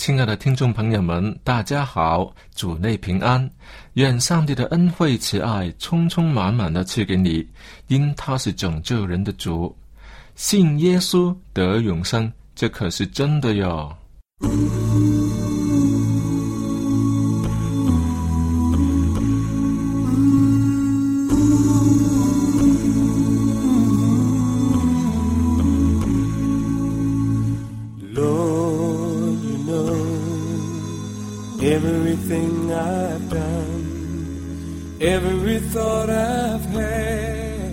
亲爱的听众朋友们，大家好，主内平安，愿上帝的恩惠慈爱充充满满的赐给你，因他是拯救人的主，信耶稣得永生，这可是真的哟。Thought I've had.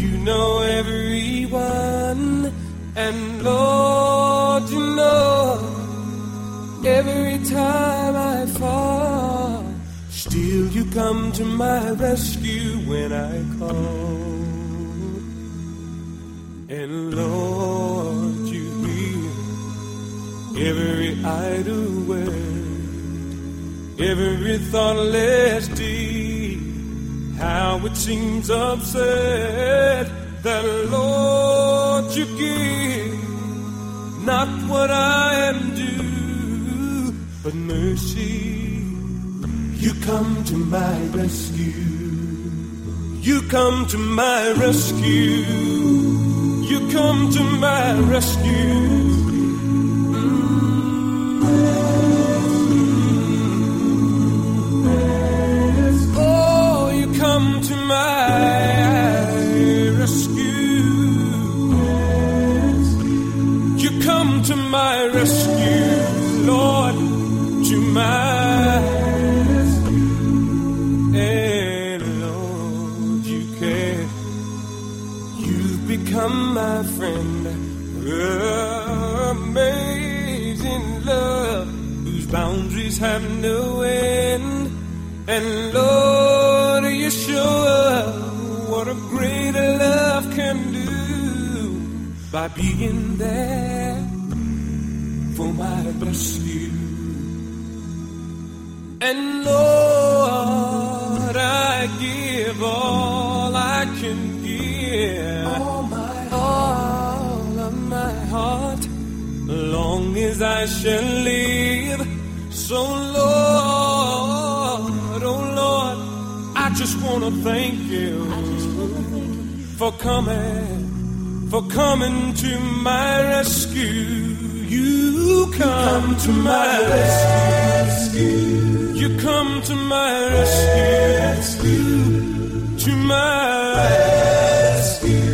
You know everyone, and Lord, you know every time I fall, still you come to my rescue when I call. And Lord, you hear every idle word, every thoughtless deed how it seems absurd that, Lord, you give not what I am due, but mercy. You come to my rescue. You come to my rescue. You come to my rescue. Boundaries have no end. And Lord, you show what a greater love can do by being there for my rescue. And Lord, I give all I can give. All my all of my heart, long as I shall live. So wanna thank you for coming, for coming to my rescue. You come to my rescue. You come to my rescue. To my rescue.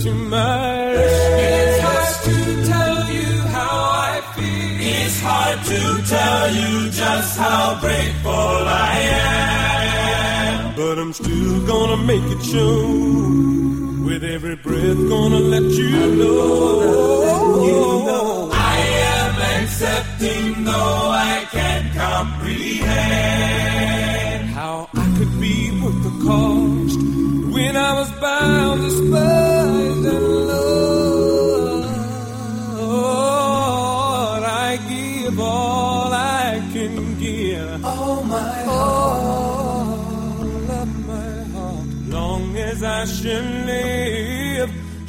To my rescue. It's hard to tell you how I feel. It's hard to tell you just how grateful I am. I'm still gonna make it show. With every breath, gonna let you know. I am accepting though I can't comprehend how I could be worth the cost when I was bound, despised, and Lord,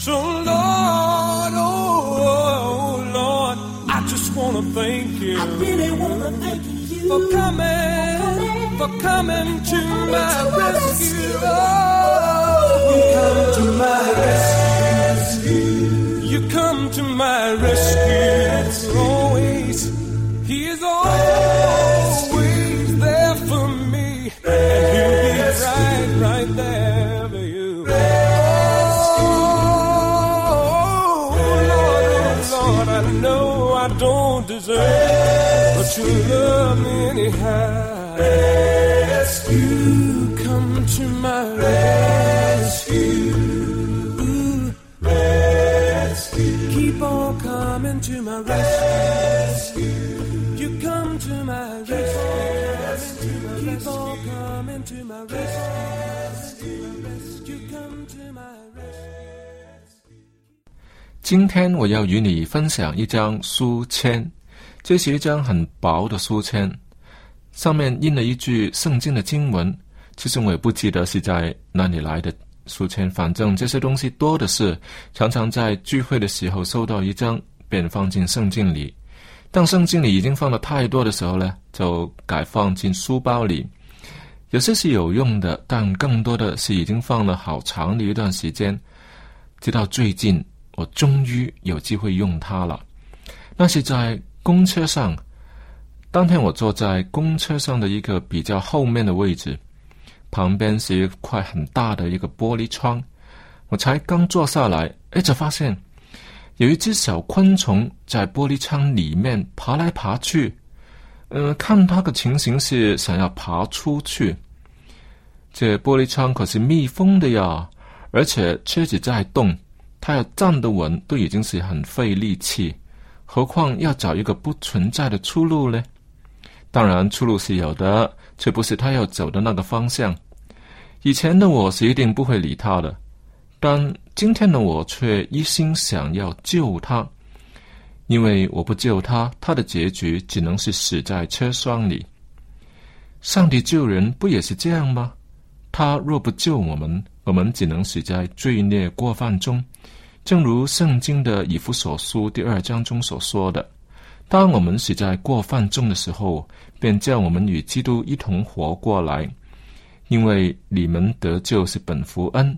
So, Lord, oh Lord, I just wanna thank you. I really wanna thank you for coming, for coming to my rescue. Oh, you come to my rescue. You come to my rescue. Always, He is always faith, but your love anyhow. Rescue, come to my rescue. Rescue, keep on coming to my rescue. You come to my rescue. Keep on coming to my rescue. You come to my rescue. 今天我要与你分享一张书签，这是一张很薄的书签，上面印了一句圣经的经文。其实我也不记得是在哪里来的书签，反正这些东西多的是，常常在聚会的时候收到一张，便放进圣经里。当圣经里已经放了太多的时候呢，就改放进书包里。有些是有用的，但更多的是已经放了好长的一段时间，直到最近。我终于有机会用它了。那是在公车上，当天我坐在公车上的一个比较后面的位置，旁边是一块很大的一个玻璃窗。我才刚坐下来，哎，就发现有一只小昆虫在玻璃窗里面爬来爬去。嗯，看它的情形是想要爬出去。这玻璃窗可是密封的呀，而且车子在动。它要站得稳，都已经是很费力气，何况要找一个不存在的出路呢？当然，出路是有的，却不是他要走的那个方向。以前的我是一定不会理他的，但今天的我却一心想要救他，因为我不救他，他的结局只能是死在车窗里。上帝救人不也是这样吗？他若不救我们，我们只能死在罪孽过犯中。正如圣经的以弗所书第二章中所说的：“当我们死在过犯中的时候，便叫我们与基督一同活过来。因为你们得救是本福恩，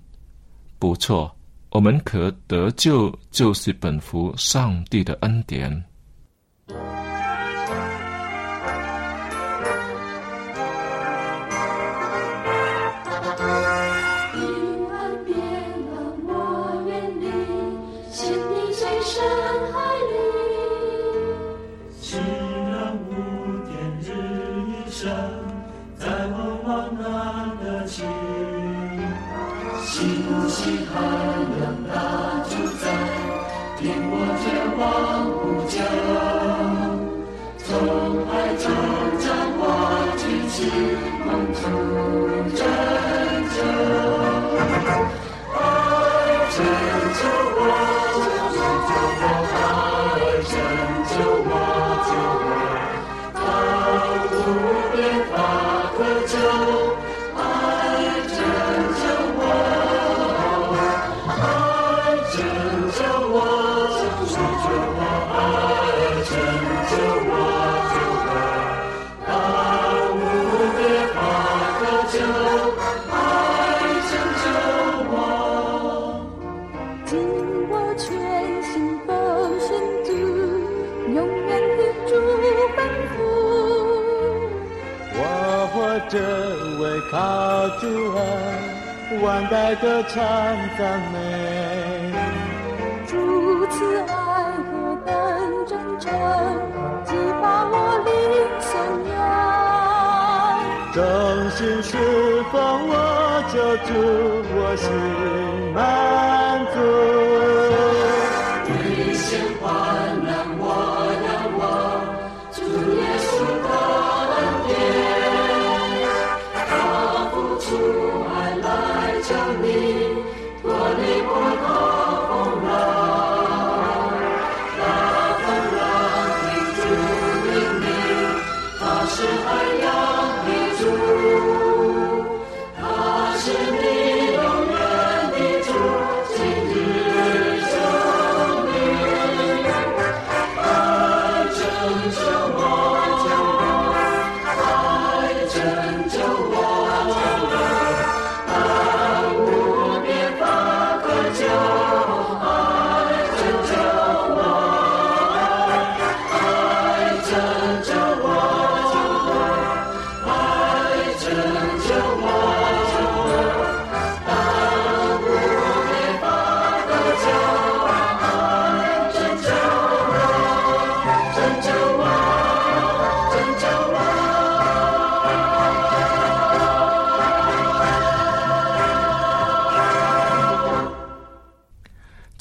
不错，我们可得救就是本福上帝的恩典。”主爱，万代歌唱赞美。主慈爱何等真诚，激发我灵颂扬。正心侍奉我救主，我心满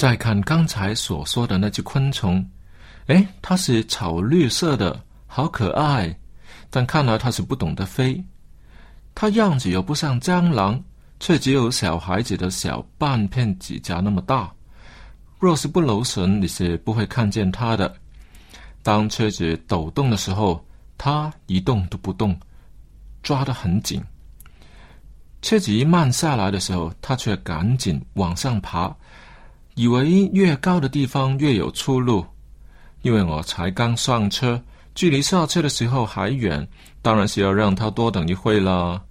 再看刚才所说的那只昆虫，诶，它是草绿色的，好可爱。但看来它是不懂得飞，它样子又不像蟑螂，却只有小孩子的小半片指甲那么大。若是不留神，你是不会看见它的。当车子抖动的时候，它一动都不动，抓得很紧。车子一慢下来的时候，它却赶紧往上爬，以为越高的地方越有出路。因为我才刚上车。距离下车的时候还远，当然是要让他多等一会了。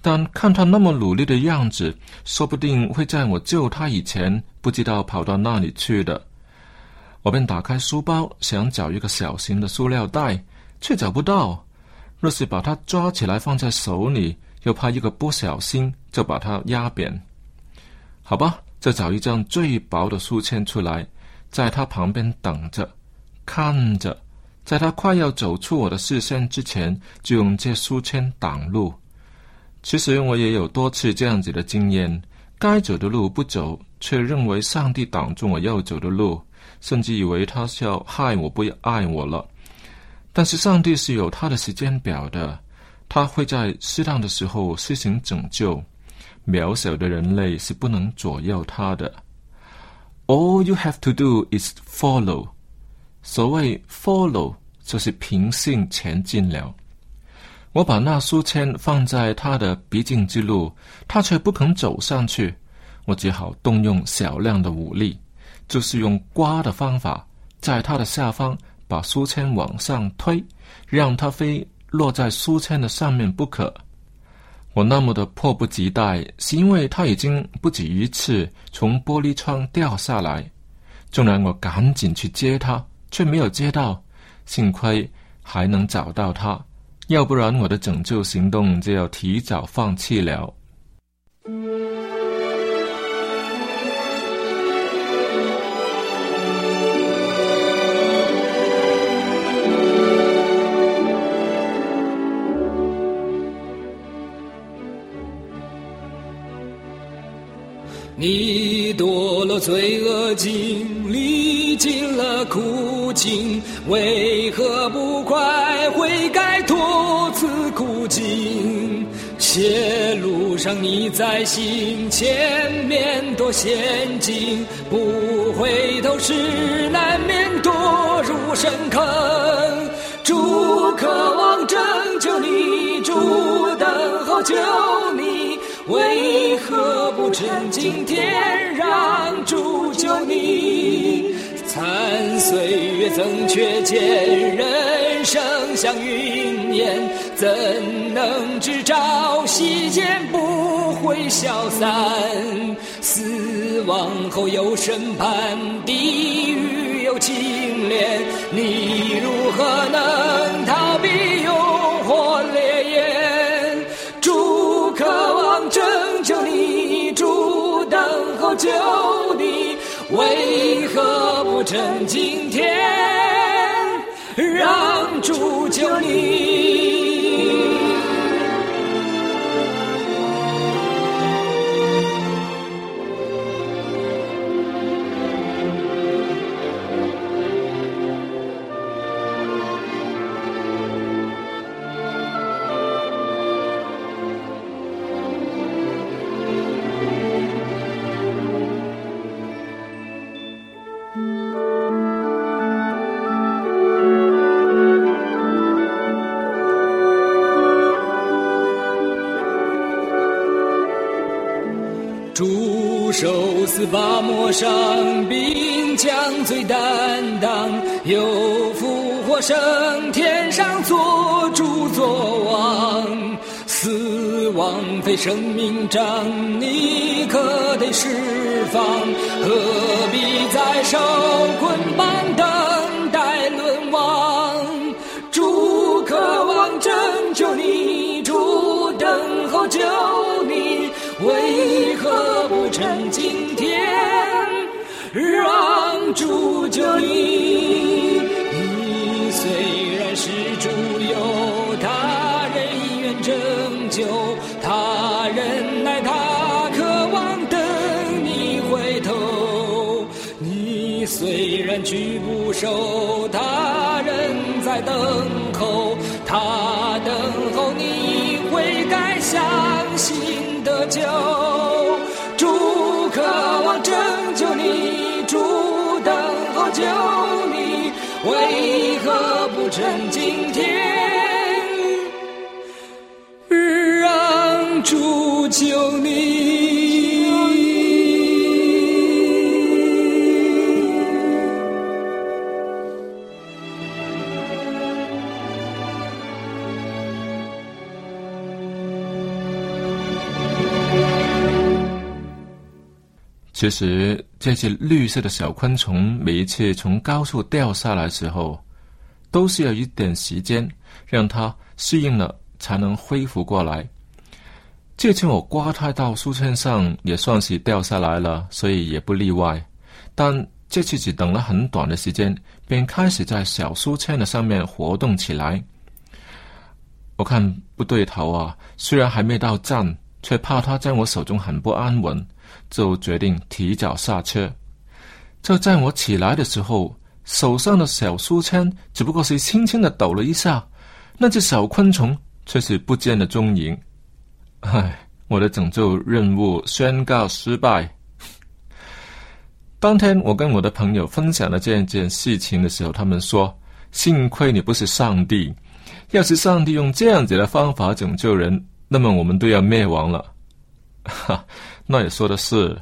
但看他那么努力的样子，说不定会在我救他以前，不知道跑到哪里去的。我便打开书包，想找一个小型的塑料袋，却找不到。若是把它抓起来放在手里，又怕一个不小心就把它压扁。好吧，再找一张最薄的书签出来，在他旁边等着，看着。在他快要走出我的视线之前，就用这书签挡路。其实我也有多次这样子的经验：该走的路不走，却认为上帝挡住我要走的路，甚至以为他是要害我不爱我了。但是上帝是有他的时间表的，他会在适当的时候施行拯救。渺小的人类是不能左右他的。All you have to do is follow. 所谓 follow 就是平信前进了。我把那书签放在他的必经之路，他却不肯走上去。我只好动用小量的武力，就是用刮的方法，在他的下方把书签往上推，让他飞落在书签的上面不可。我那么的迫不及待，是因为他已经不止一次从玻璃窗掉下来。纵然我赶紧去接他。却没有接到，幸亏还能找到他，要不然我的拯救行动就要提早放弃了。你堕落罪恶境，历尽了苦境，为何不快悔改脱此苦境？邪路上你在行，前面多险境，不回头是难免堕入深坑。主渴望拯救你，主等候救你。为何不趁今天让主救你？残岁月增缺见，人生像云烟，怎能知朝夕间不会消散？死亡后有审判，地狱有清廉，你如何能救你，为何不趁今天让主救你？出手似把抹上，并将最担当，又复活生天上做主做王。死亡非生命掌，你可得释放，何必再受捆绑今天，让主救你。你虽然是主有他人愿拯救，他人乃他渴望等你回头。你虽然举不手，他人在等候，他等候你悔改，相信得救。救你，为何不趁今天？让主救你。其实这些绿色的小昆虫，每一次从高处掉下来时候，都需要一点时间让它适应了，才能恢复过来。这次我刮它到书签上，也算是掉下来了，所以也不例外。但这次只等了很短的时间，便开始在小书签的上面活动起来。我看不对头啊，虽然还没到站，却怕它在我手中很不安稳，就决定提早下车。就在我起来的时候，手上的小书签只不过是轻轻的抖了一下，那只小昆虫却是不见了踪影。唉，我的拯救任务宣告失败。当天我跟我的朋友分享了这件事情的时候，他们说：“幸亏你不是上帝，要是上帝用这样子的方法拯救人，那么我们都要灭亡了。”哈，那也说的是，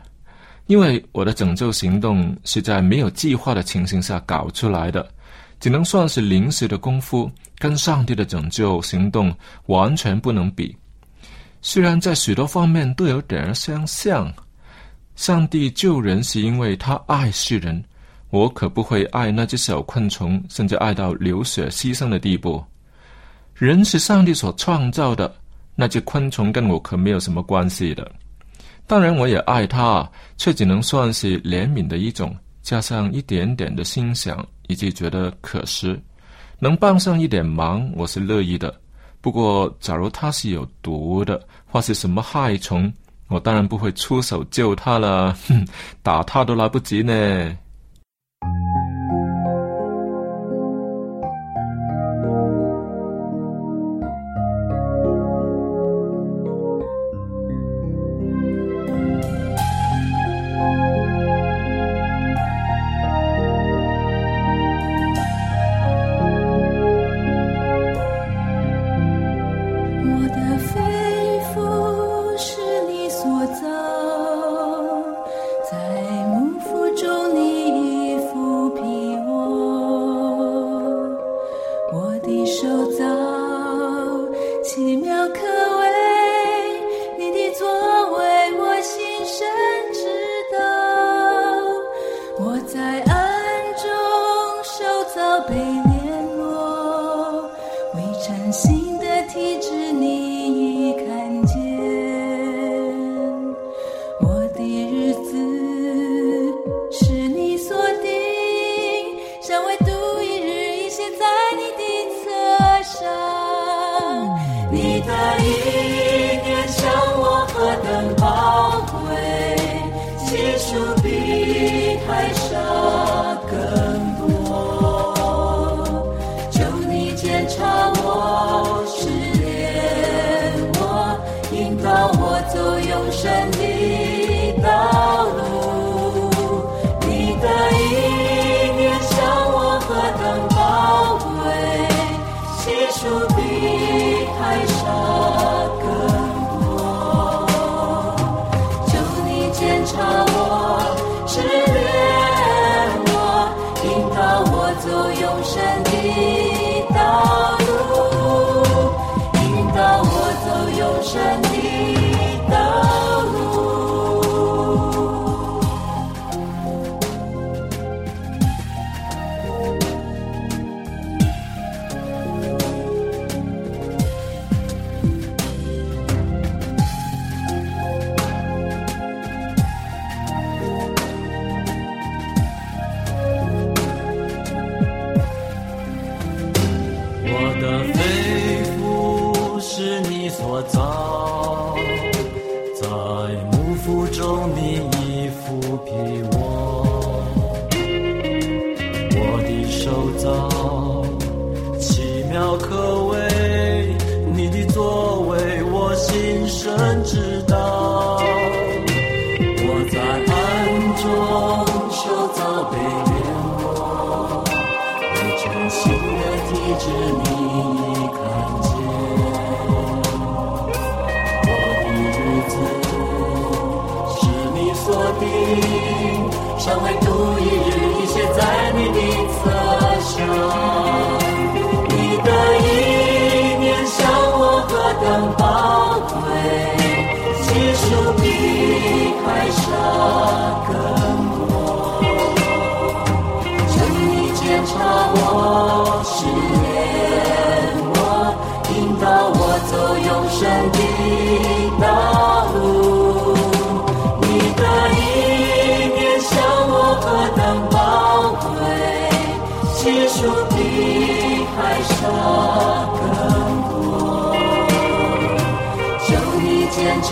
因为我的拯救行动是在没有计划的情形下搞出来的，只能算是临时的功夫，跟上帝的拯救行动完全不能比。虽然在许多方面都有点儿相像，上帝救人是因为他爱世人，我可不会爱那只小昆虫，甚至爱到流血牺牲的地步。人是上帝所创造的，那只昆虫跟我可没有什么关系的。当然，我也爱它，却只能算是怜悯的一种，加上一点点的欣赏，以及觉得可惜，能帮上一点忙，我是乐意的。不过，假如它是有毒的，或是什么害虫，我当然不会出手救它了，哼，打它都来不及呢。比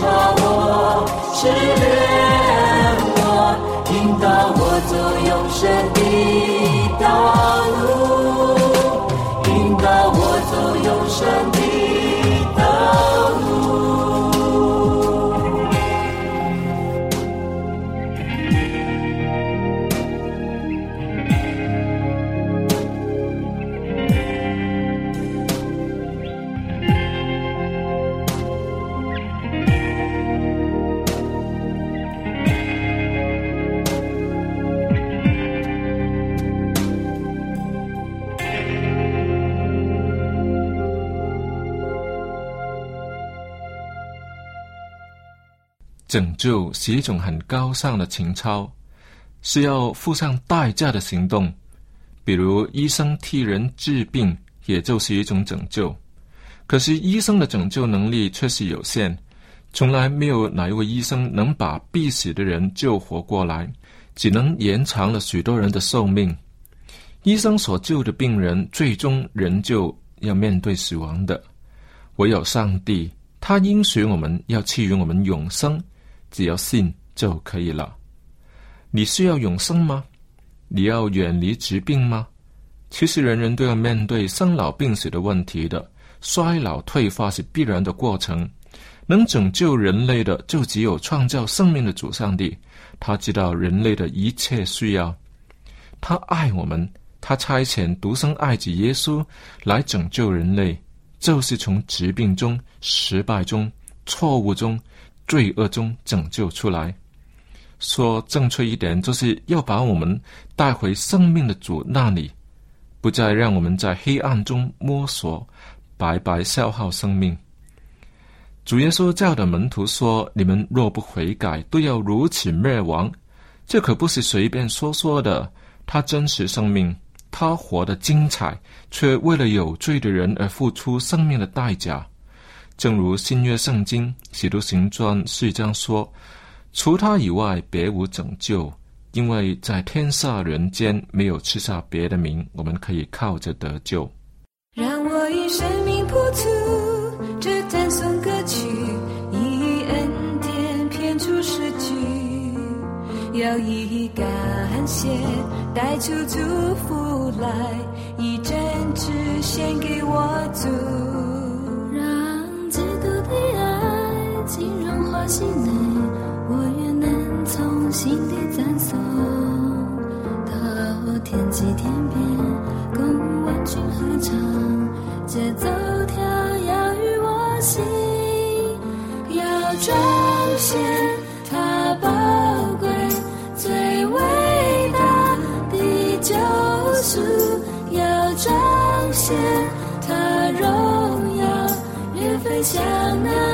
你检查我，试炼我，引导我走永生的道路，引导我走永生拯救是一种很高尚的情操，是要付上代价的行动。比如医生替人治病，也就是一种拯救。可是医生的拯救能力却是有限，从来没有哪一位医生能把必死的人救活过来，只能延长了许多人的寿命。医生所救的病人，最终仍旧要面对死亡的。唯有上帝，他应许我们要赐予我们永生，只要信就可以了。你需要永生吗？你要远离疾病吗？其实人人都要面对生老病死的问题的，衰老退化是必然的过程。能拯救人类的，就只有创造生命的主上帝。他知道人类的一切需要，他爱我们，他差遣独生爱子耶稣来拯救人类，就是从疾病中、失败中、错误中、罪恶中拯救出来。说正确一点，就是要把我们带回生命的主那里，不再让我们在黑暗中摸索，白白消耗生命。主耶稣教的门徒说：“你们若不悔改，都要如此灭亡。”这可不是随便说说的。他真实生命，他活得精彩，却为了有罪的人而付出生命的代价。正如新约圣经《使徒行传》四章说。除他以外，别无拯救，因为在天下人间没有赐下别的名，我们可以靠着得救。让我以生命谱出这赞颂歌曲，以恩典编出诗句，要以感谢带出祝福来，以真挚献给我主，的爱浸润我心内，我愿能从心底赞颂，到天际天边，共万军合唱，节奏跳跃于我心，要彰显它宝贵最伟大的救赎，要彰显它荣耀，越飞江南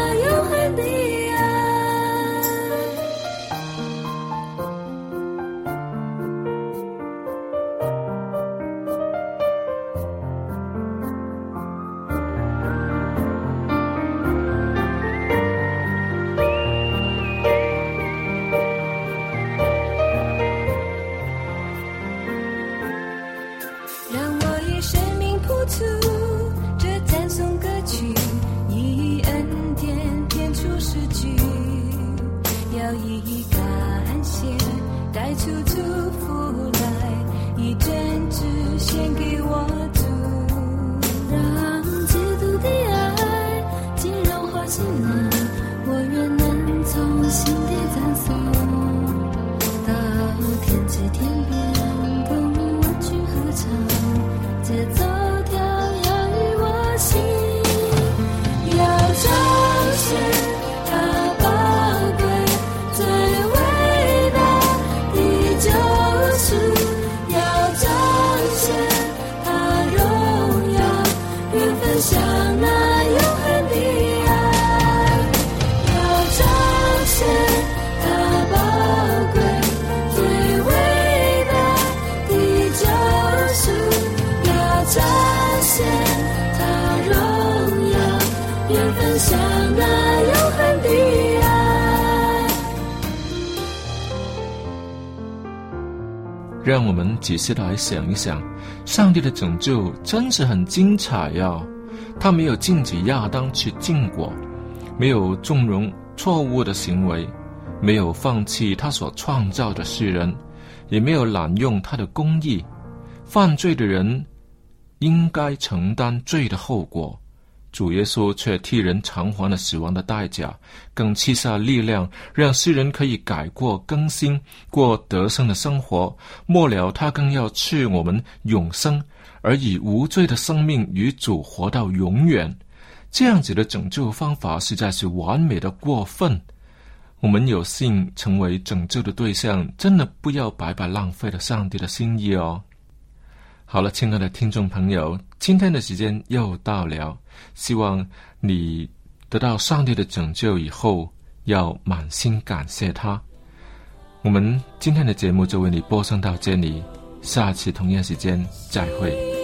请给我土壤。让我们仔细来想一想，上帝的拯救真是很精彩呀、他没有禁止亚当去禁果，没有纵容错误的行为，没有放弃他所创造的世人，也没有滥用他的公义。犯罪的人应该承担罪的后果，主耶稣却替人偿还了死亡的代价，更赐下力量，让世人可以改过更新，过得胜的生活。末了，他更要赐我们永生，而以无罪的生命与主活到永远。这样子的拯救方法实在是完美的过分。我们有幸成为拯救的对象，真的不要白白浪费了上帝的心意哦。好了，亲爱的听众朋友，今天的时间又到了，希望你得到上帝的拯救以后，要满心感谢他。我们今天的节目就为你播送到这里，下期同样时间再会。